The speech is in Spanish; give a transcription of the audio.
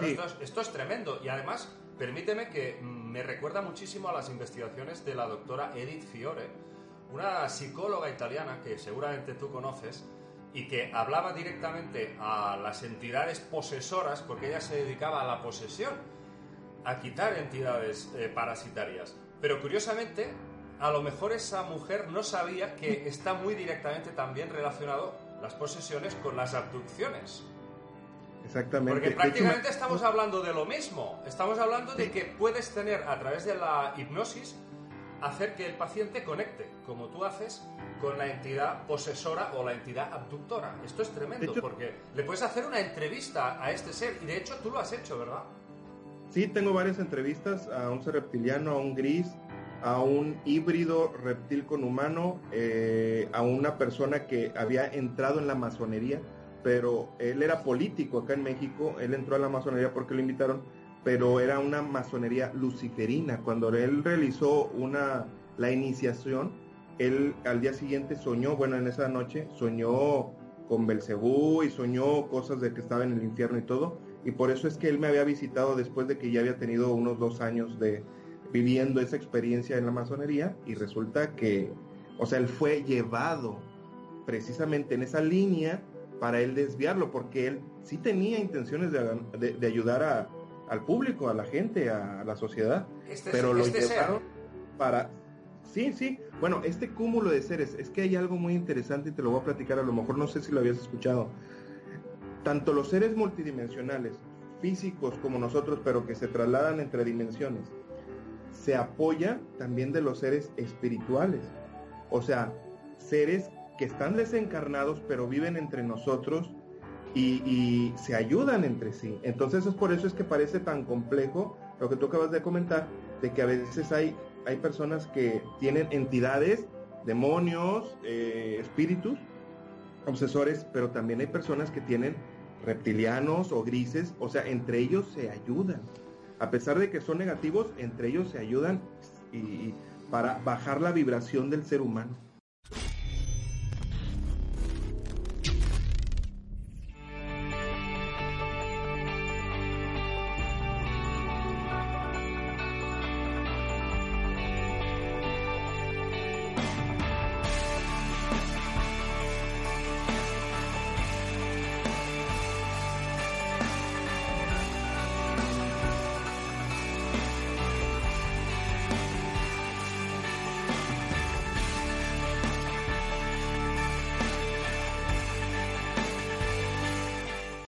esto, es, esto es tremendo y además permíteme que me recuerda muchísimo a las investigaciones de la doctora Edith Fiore, una psicóloga italiana que seguramente tú conoces y que hablaba directamente a las entidades posesoras porque ella se dedicaba a la posesión, a quitar entidades eh, parasitarias. Pero curiosamente, a lo mejor esa mujer no sabía que está muy directamente también relacionado las posesiones con las abducciones. Exactamente. Porque prácticamente estamos hablando de lo mismo. Estamos hablando de que puedes tener a través de la hipnosis hacer que el paciente conecte, como tú haces, con la entidad posesora o la entidad abductora. Esto es tremendo porque le puedes hacer una entrevista a este ser y de hecho tú lo has hecho, ¿verdad? Sí, tengo varias entrevistas a un ser reptiliano, a un gris, a un híbrido reptil con humano, eh, a una persona que había entrado en la masonería, pero él era político acá en México, él entró a la masonería porque lo invitaron, pero era una masonería luciferina. Cuando él realizó una, la iniciación, él al día siguiente soñó, bueno, en esa noche soñó con Belcebú y soñó cosas de que estaba en el infierno y todo, y por eso es que él me había visitado después de que ya había tenido unos dos años de viviendo esa experiencia en la masonería y resulta que, o sea, él fue llevado precisamente en esa línea para él desviarlo, porque él sí tenía intenciones de, ayudar al público, a la gente, a, la sociedad, este pero lo este llevaron para Sí, sí. Bueno, este cúmulo de seres, es que hay algo muy interesante y te lo voy a platicar, a lo mejor no sé si lo habías escuchado. Tanto los seres multidimensionales, físicos como nosotros, pero que se trasladan entre dimensiones, se apoya también de los seres espirituales. O sea, seres que están desencarnados, pero viven entre nosotros y, se ayudan entre sí. Entonces es por eso es que parece tan complejo lo que tú acabas de comentar, de que a veces hay hay personas que tienen entidades, demonios, eh, espíritus, obsesores, pero también hay personas que tienen reptilianos o grises, o sea, entre ellos se ayudan. A pesar de que son negativos, entre ellos se ayudan y, para bajar la vibración del ser humano.